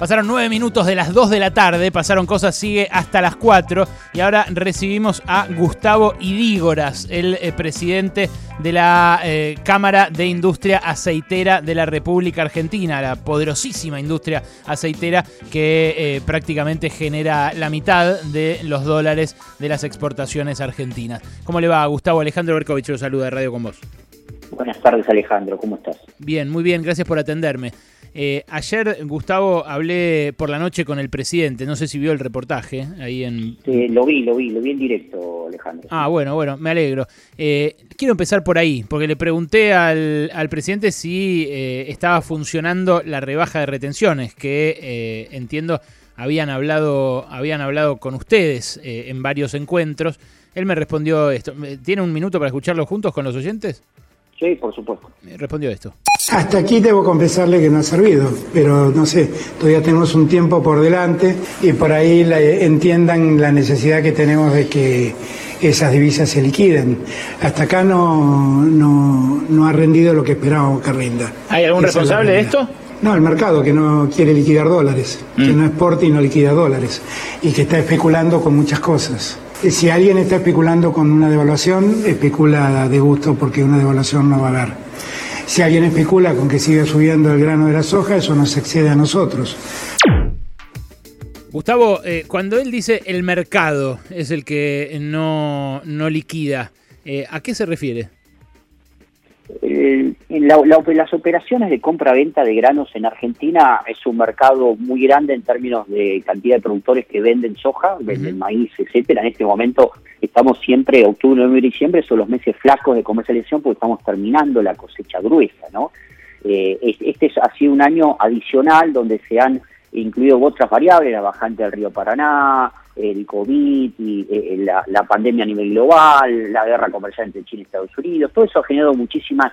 Pasaron nueve minutos de las 2 de la tarde, pasaron cosas, sigue hasta las 4 y ahora recibimos a Gustavo Idígoras, el eh, presidente de la eh, Cámara de Industria Aceitera de la República Argentina, la poderosísima industria aceitera que eh, prácticamente genera la mitad de los dólares de las exportaciones argentinas. ¿Cómo le va, Gustavo? Alejandro Berkovich lo saluda de Radio con vos. Buenas tardes, Alejandro, ¿cómo estás? Bien, muy bien, gracias por atenderme. Eh, ayer, Gustavo, hablé por la noche con el presidente. No sé si vio el reportaje ahí en. Sí, lo vi, lo vi, lo vi en directo, Alejandro. Ah, bueno, bueno, me alegro. Eh, quiero empezar por ahí, porque le pregunté al, presidente si eh, estaba funcionando la rebaja de retenciones, que entiendo habían hablado, habían hablado con ustedes en varios encuentros. Él me respondió esto. ¿Tiene un minuto para escucharlo juntos con los oyentes? Sí, por supuesto. respondió esto. Hasta aquí debo confesarle que no ha servido, pero no sé, todavía tenemos un tiempo por delante y por ahí entiendan la necesidad que tenemos de que esas divisas se liquiden. Hasta acá no, no, ha rendido lo que esperábamos que rinda. ¿Hay algún responsable de esto? No, el mercado que no quiere liquidar dólares, que mm. no exporta y no liquida dólares y que está especulando con muchas cosas. Si alguien está especulando con una devaluación, especula de gusto porque una devaluación no va a haber. Si alguien especula con que siga subiendo el grano de la soja, eso nos excede a nosotros. Gustavo, eh, cuando él dice el mercado es el que no, no liquida, eh, ¿a qué se refiere? Eh, las operaciones de compra-venta de granos en Argentina es un mercado muy grande en términos de cantidad de productores que venden soja, venden maíz, etcétera. En este momento estamos siempre, octubre, noviembre y diciembre, son los meses flacos de comercialización porque estamos terminando la cosecha gruesa, ¿no? Eh, este ha sido un año adicional donde se han incluido otras variables, la bajante del río Paraná, el COVID, y, eh, la, pandemia a nivel global, la guerra comercial entre China y Estados Unidos, todo eso ha generado muchísimas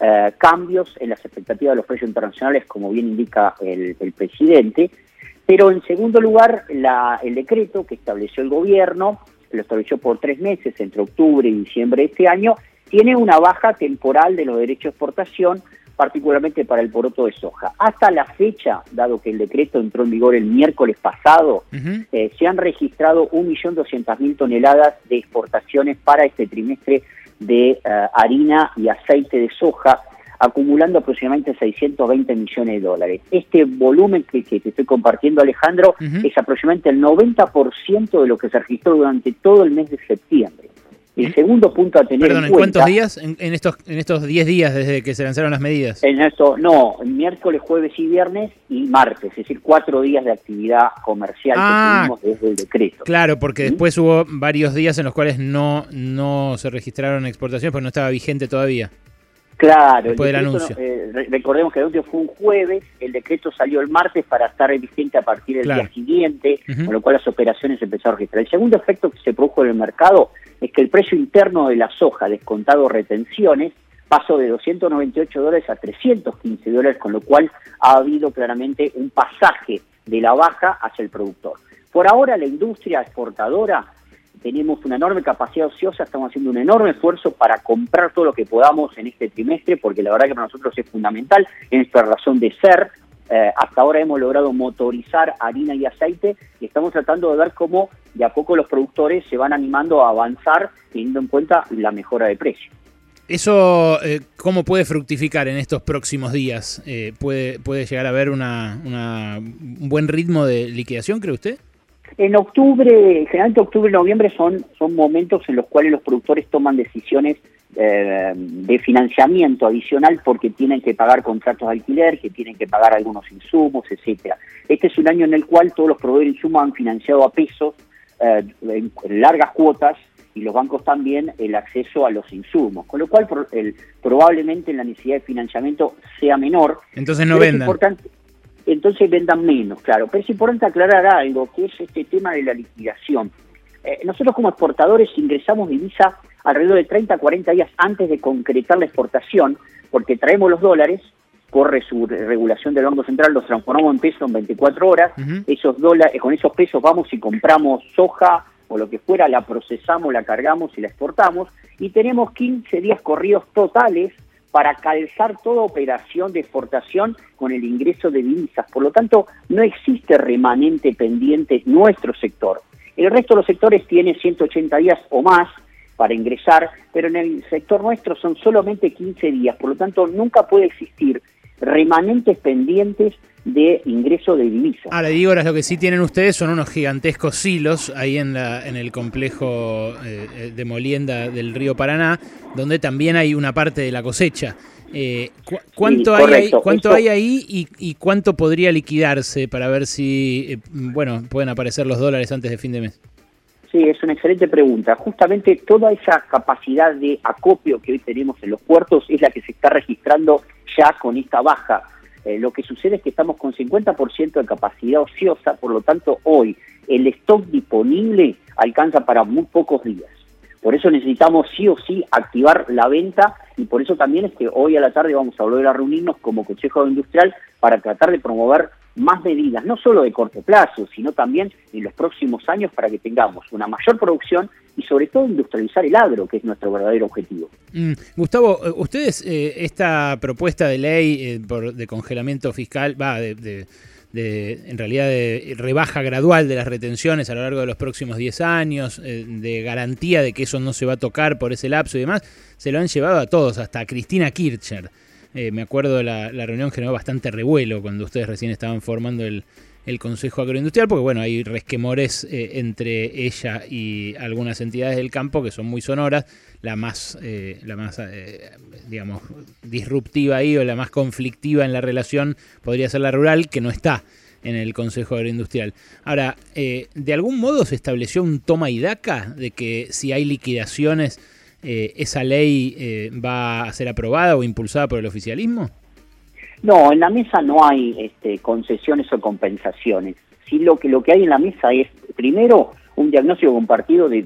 eh, cambios en las expectativas de los precios internacionales, como bien indica el, presidente. Pero en segundo lugar, el decreto que estableció el gobierno, lo estableció por tres meses, entre octubre y diciembre de este año, tiene una baja temporal de los derechos de exportación particularmente para el poroto de soja. Hasta la fecha, dado que el decreto entró en vigor el miércoles pasado, eh, se han registrado 1.200.000 toneladas de exportaciones para este trimestre de eh, harina y aceite de soja, acumulando aproximadamente 620 millones de dólares. Este volumen que, te estoy compartiendo, Alejandro, es aproximadamente el 90% de lo que se registró durante todo el mes de septiembre. El segundo punto a tener en, cuenta... ¿en cuántos días? En, estos en estos 10 días desde que se lanzaron las medidas. En esto, no, miércoles, jueves y viernes y martes, es decir, cuatro días de actividad comercial que ah, tuvimos desde el decreto. Claro, porque después hubo varios días en los cuales no, no se registraron exportaciones porque no estaba vigente todavía. Claro, Después del anuncio. Eh, recordemos que el anuncio fue un jueves, el decreto salió el martes para estar vigente a partir del día siguiente, con lo cual las operaciones empezaron a registrar. El segundo efecto que se produjo en el mercado es que el precio interno de la soja, descontado retenciones, pasó de 298 dólares a 315 dólares, con lo cual ha habido claramente un pasaje de la baja hacia el productor. Por ahora la industria exportadora tenemos una enorme capacidad ociosa, estamos haciendo un enorme esfuerzo para comprar todo lo que podamos en este trimestre, porque la verdad que para nosotros es fundamental, es nuestra razón de ser. Eh, hasta ahora hemos logrado motorizar harina y aceite y estamos tratando de ver cómo de a poco los productores se van animando a avanzar teniendo en cuenta la mejora de precio. ¿Eso eh, cómo puede fructificar en estos próximos días? Eh, ¿puede, ¿Puede llegar a haber una, un buen ritmo de liquidación, cree usted? En octubre, generalmente octubre y noviembre son, son momentos en los cuales los productores toman decisiones eh, de financiamiento adicional porque tienen que pagar contratos de alquiler, que tienen que pagar algunos insumos, etcétera. Este es un año en el cual todos los proveedores de insumos han financiado a pesos eh, en, largas cuotas y los bancos también el acceso a los insumos, con lo cual el, probablemente la necesidad de financiamiento sea menor. Entonces no vendan entonces vendan menos, claro. Pero es importante aclarar algo, que es este tema de la liquidación. Eh, nosotros como exportadores ingresamos divisa alrededor de 30 a 40 días antes de concretar la exportación, porque traemos los dólares, corre su regulación del Banco Central, los transformamos en pesos en 24 horas, esos dólares, con esos pesos vamos y compramos soja o lo que fuera, la procesamos, la cargamos y la exportamos, y tenemos 15 días corridos totales para calzar toda operación de exportación con el ingreso de divisas. Por lo tanto, no existe remanente pendiente nuestro sector. El resto de los sectores tiene 180 días o más para ingresar, pero en el sector nuestro son solamente 15 días, por lo tanto nunca puede existir remanentes pendientes de ingreso de divisas. Ahora, digo, ahora lo que sí tienen ustedes son unos gigantescos silos ahí en, la, en el complejo eh, de molienda del río Paraná, donde también hay una parte de la cosecha. Eh, ¿Cuánto, hay, ahí, cuánto hay ahí y, y, cuánto podría liquidarse para ver si, eh, bueno, pueden aparecer los dólares antes de fin de mes? Sí, es una excelente pregunta. Justamente toda esa capacidad de acopio que hoy tenemos en los puertos es la que se está registrando ya con esta baja. Eh, lo que sucede es que estamos con 50% de capacidad ociosa, por lo tanto hoy el stock disponible alcanza para muy pocos días. Por eso necesitamos sí o sí activar la venta y por eso también es que hoy a la tarde vamos a volver a reunirnos como Consejo Industrial para tratar de promover más medidas, no solo de corto plazo, sino también en los próximos años para que tengamos una mayor producción y sobre todo industrializar el agro, que es nuestro verdadero objetivo. Mm, Gustavo, eh, ustedes eh, esta propuesta de ley eh, de congelamiento fiscal, va, de, en realidad de rebaja gradual de las retenciones a lo largo de los próximos 10 años, de garantía de que eso no se va a tocar por ese lapso y demás, se lo han llevado a todos, hasta a Cristina Kirchner. Eh, me acuerdo la, la reunión generó bastante revuelo cuando ustedes recién estaban formando el, Consejo Agroindustrial, porque bueno, hay resquemores eh, entre ella y algunas entidades del campo que son muy sonoras. La más, eh, la más digamos, disruptiva ahí o la más conflictiva en la relación podría ser la rural, que no está en el Consejo Agroindustrial. Ahora, ¿de algún modo se estableció un toma y daca de que si hay liquidaciones eh, esa ley eh, va a ser aprobada o impulsada por el oficialismo? No, en la mesa no hay este, concesiones o compensaciones. Sí, lo que lo que hay en la mesa es primero un diagnóstico compartido de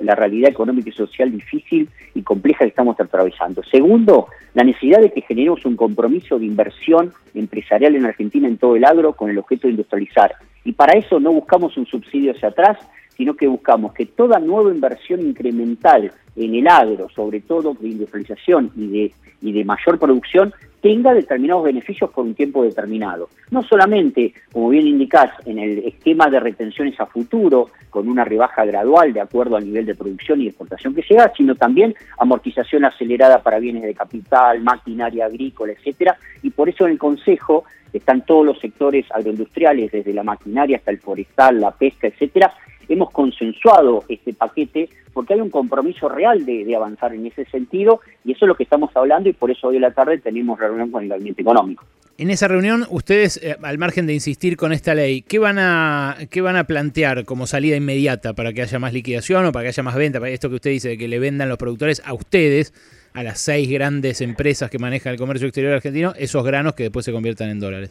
la realidad económica y social difícil y compleja que estamos atravesando. Segundo, la necesidad de que generemos un compromiso de inversión empresarial en Argentina en todo el agro con el objeto de industrializar. Y para eso no buscamos un subsidio hacia atrás, sino que buscamos que toda nueva inversión incremental en el agro, sobre todo de industrialización y de, y de mayor producción, tenga determinados beneficios por un tiempo determinado. No solamente, como bien indicás, en el esquema de retenciones a futuro, con una rebaja gradual de acuerdo al nivel de producción y exportación que llega, sino también amortización acelerada para bienes de capital, maquinaria agrícola, etcétera, y por eso en el Consejo están todos los sectores agroindustriales, desde la maquinaria hasta el forestal, la pesca, etcétera, hemos consensuado este paquete porque hay un compromiso real de, avanzar en ese sentido y eso es lo que estamos hablando y por eso hoy en la tarde tenemos reunión con el gabinete económico. En esa reunión, ustedes, eh, al margen de insistir con esta ley, ¿qué van, a, ¿qué van a plantear como salida inmediata para que haya más liquidación o para que haya más venta? Para esto que usted dice, de que le vendan los productores a ustedes, a las seis grandes empresas que manejan el comercio exterior argentino, esos granos que después se conviertan en dólares.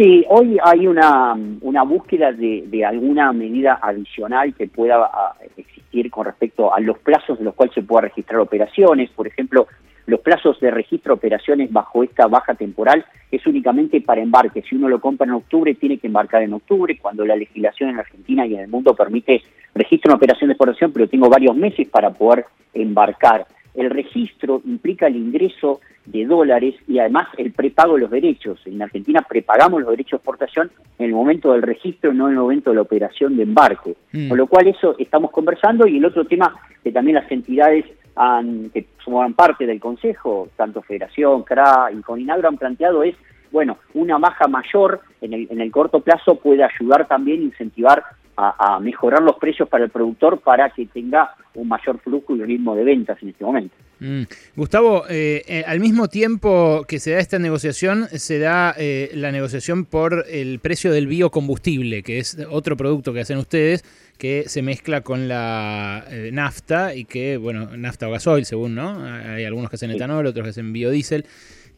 Sí, hoy hay una, una búsqueda de, de, alguna medida adicional que pueda ah, existir con respecto a los plazos en los cuales se pueda registrar operaciones. Por ejemplo, los plazos de registro de operaciones bajo esta baja temporal es únicamente para embarque. Si uno lo compra en octubre, tiene que embarcar en octubre, cuando la legislación en Argentina y en el mundo permite registro de operación de exportación, pero tengo varios meses para poder embarcar. El registro implica el ingreso de dólares y además el prepago de los derechos. En Argentina prepagamos los derechos de exportación en el momento del registro, no en el momento de la operación de embarque. Mm. Con lo cual eso estamos conversando y el otro tema que también las entidades han, que forman parte del Consejo, tanto Federación, CRA y Coninagro han planteado es, bueno, una baja mayor en el, en el corto plazo puede ayudar también a incentivar a, mejorar los precios para el productor para que tenga un mayor flujo y ritmo de ventas en este momento. Mm. Gustavo, eh, eh, al mismo tiempo que se da esta negociación, se da eh, la negociación por el precio del biocombustible, que es otro producto que hacen ustedes, que se mezcla con la nafta y que, bueno, nafta o gasoil, según, ¿no? Hay algunos que hacen etanol, otros que hacen biodiesel.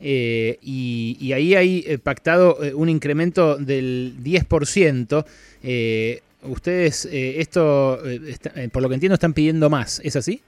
y, y, ahí hay pactado un incremento del 10% ustedes eh, esto, eh, eh, por lo que entiendo, están pidiendo más, ¿es así?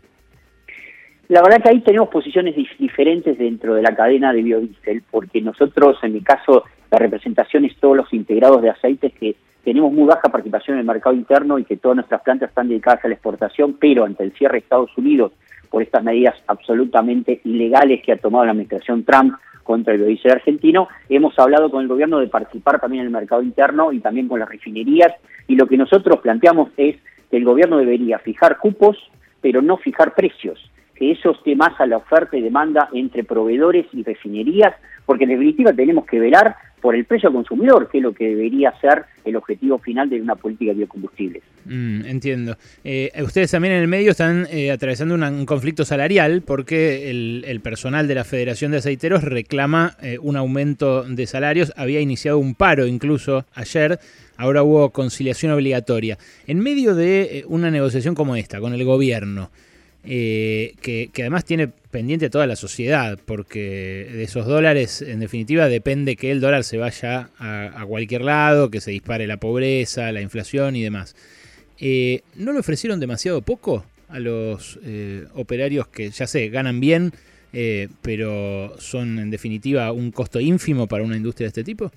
La verdad que ahí tenemos posiciones diferentes dentro de la cadena de biodiesel, porque nosotros, en mi caso, la representación es todos los integrados de aceites que tenemos muy baja participación en el mercado interno y que todas nuestras plantas están dedicadas a la exportación, pero ante el cierre de Estados Unidos por estas medidas absolutamente ilegales que ha tomado la administración Trump contra el biodiesel argentino. Hemos hablado con el gobierno de participar también en el mercado interno y también con las refinerías y lo que nosotros planteamos es que el gobierno debería fijar cupos, pero no fijar precios que eso esté más a la oferta y demanda entre proveedores y refinerías, porque en definitiva tenemos que velar por el precio al consumidor, que es lo que debería ser el objetivo final de una política de biocombustibles. Mm, entiendo. Eh, ustedes también en el medio están eh, atravesando un conflicto salarial porque el, personal de la Federación de Aceiteros reclama eh, un aumento de salarios. Había iniciado un paro incluso ayer. Ahora hubo conciliación obligatoria. En medio de una negociación como esta con el gobierno, eh, que, además tiene pendiente toda la sociedad, porque de esos dólares, en definitiva, depende que el dólar se vaya a, cualquier lado, que se dispare la pobreza, la inflación y demás. Eh, ¿No le ofrecieron demasiado poco a los eh, operarios que, ya sé, ganan bien, pero son en definitiva un costo ínfimo para una industria de este tipo?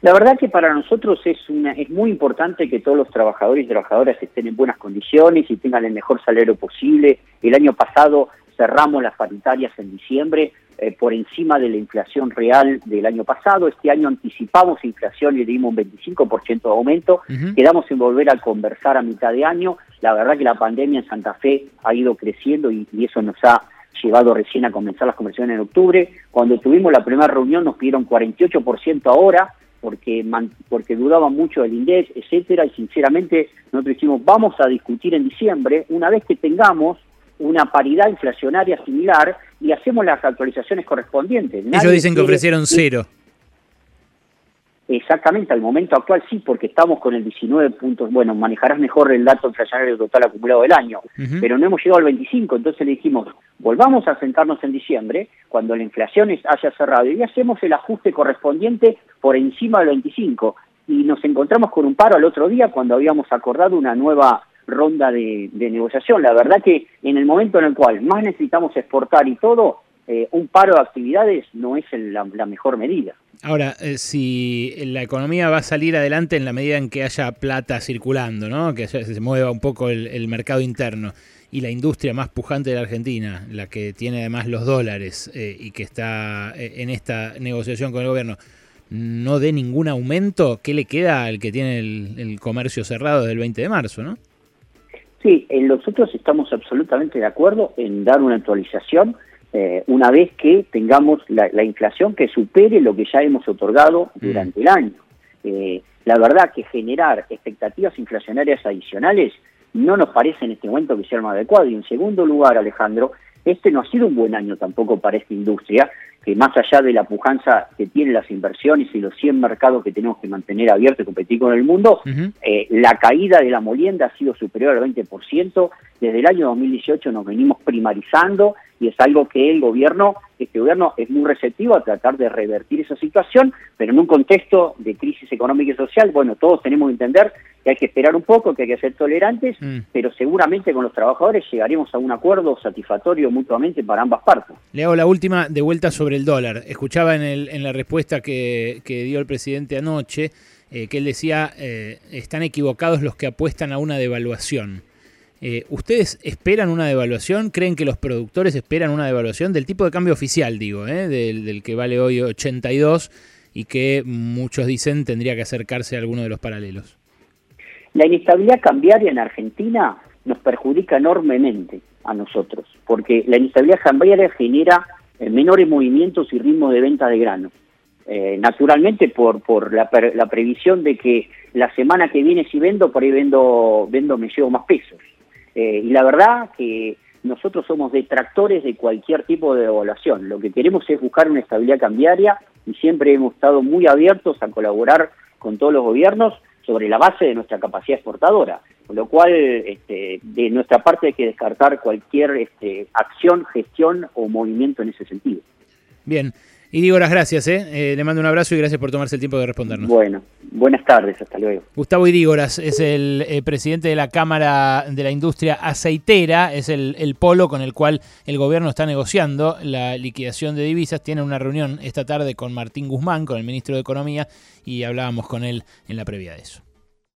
La verdad que para nosotros es, una, es muy importante que todos los trabajadores y trabajadoras estén en buenas condiciones y tengan el mejor salario posible. El año pasado cerramos las paritarias en diciembre eh, por encima de la inflación real del año pasado. Este año anticipamos inflación y le dimos un 25% de aumento. Quedamos en volver a conversar a mitad de año. La verdad que la pandemia en Santa Fe ha ido creciendo y, y eso nos ha llevado recién a comenzar las conversaciones en octubre. Cuando tuvimos la primera reunión nos pidieron 48% ahora porque porque dudaba mucho del INDEX, etcétera, y sinceramente nosotros dijimos, vamos a discutir en diciembre, una vez que tengamos una paridad inflacionaria similar y hacemos las actualizaciones correspondientes. Ellos dicen que ofrecieron cero. Exactamente, al momento actual sí, porque estamos con el 19 puntos, bueno, manejarás mejor el dato inflacionario total acumulado del año, pero no hemos llegado al 25, entonces le dijimos, volvamos a sentarnos en diciembre, cuando la inflación haya cerrado, y hacemos el ajuste correspondiente por encima del 25, y nos encontramos con un paro al otro día cuando habíamos acordado una nueva ronda de, negociación. La verdad que en el momento en el cual más necesitamos exportar y todo, eh, un paro de actividades no es la mejor medida. Ahora, eh, si la economía va a salir adelante en la medida en que haya plata circulando, ¿no? que se mueva un poco el, mercado interno, y la industria más pujante de la Argentina, la que tiene además los dólares eh, y que está eh, en esta negociación con el gobierno, no dé ningún aumento, ¿qué le queda al que tiene el, comercio cerrado del 20 de marzo? ¿no? Sí, nosotros estamos absolutamente de acuerdo en dar una actualización eh, una vez que tengamos la, inflación que supere lo que ya hemos otorgado mm. durante el año. Eh, la verdad que generar expectativas inflacionarias adicionales no nos parece en este momento que sea más adecuado. Y en segundo lugar, Alejandro, este no ha sido un buen año tampoco para esta industria, que más allá de la pujanza que tienen las inversiones y los 100 mercados que tenemos que mantener abiertos y competir con el mundo, eh, la caída de la molienda ha sido superior al 20%. Desde el año 2018 nos venimos primarizando y es algo que el gobierno, este gobierno es muy receptivo a tratar de revertir esa situación, pero en un contexto de crisis económica y social, bueno, todos tenemos que entender que hay que esperar un poco, que hay que ser tolerantes, mm. pero seguramente con los trabajadores llegaremos a un acuerdo satisfactorio mutuamente para ambas partes. Le hago la última de vuelta sobre el dólar. Escuchaba en, el, en la respuesta que, dio el presidente anoche eh, que él decía, eh, están equivocados los que apuestan a una devaluación. Eh, ¿Ustedes esperan una devaluación? ¿Creen que los productores esperan una devaluación del tipo de cambio oficial, digo, eh? del, que vale hoy 82 y que muchos dicen tendría que acercarse a alguno de los paralelos? La inestabilidad cambiaria en Argentina nos perjudica enormemente a nosotros, porque la inestabilidad cambiaria genera eh, menores movimientos y ritmos de venta de grano. naturalmente por, por la, la, previsión de que la semana que viene si vendo, por ahí vendo, vendo me llevo más pesos. Eh, y la verdad que nosotros somos detractores de cualquier tipo de devaluación. Lo que queremos es buscar una estabilidad cambiaria y siempre hemos estado muy abiertos a colaborar con todos los gobiernos sobre la base de nuestra capacidad exportadora, con lo cual este, de nuestra parte hay que descartar cualquier este, acción, gestión o movimiento en ese sentido. Bien, y digo las gracias, ¿eh? ¿eh? Le mando un abrazo y gracias por tomarse el tiempo de respondernos. Bueno, buenas tardes, hasta luego. Gustavo Idígoras es el eh, presidente de la Cámara de la Industria Aceitera, es el, el, polo con el cual el gobierno está negociando la liquidación de divisas. Tiene una reunión esta tarde con Martín Guzmán, con el ministro de Economía, y hablábamos con él en la previa de eso.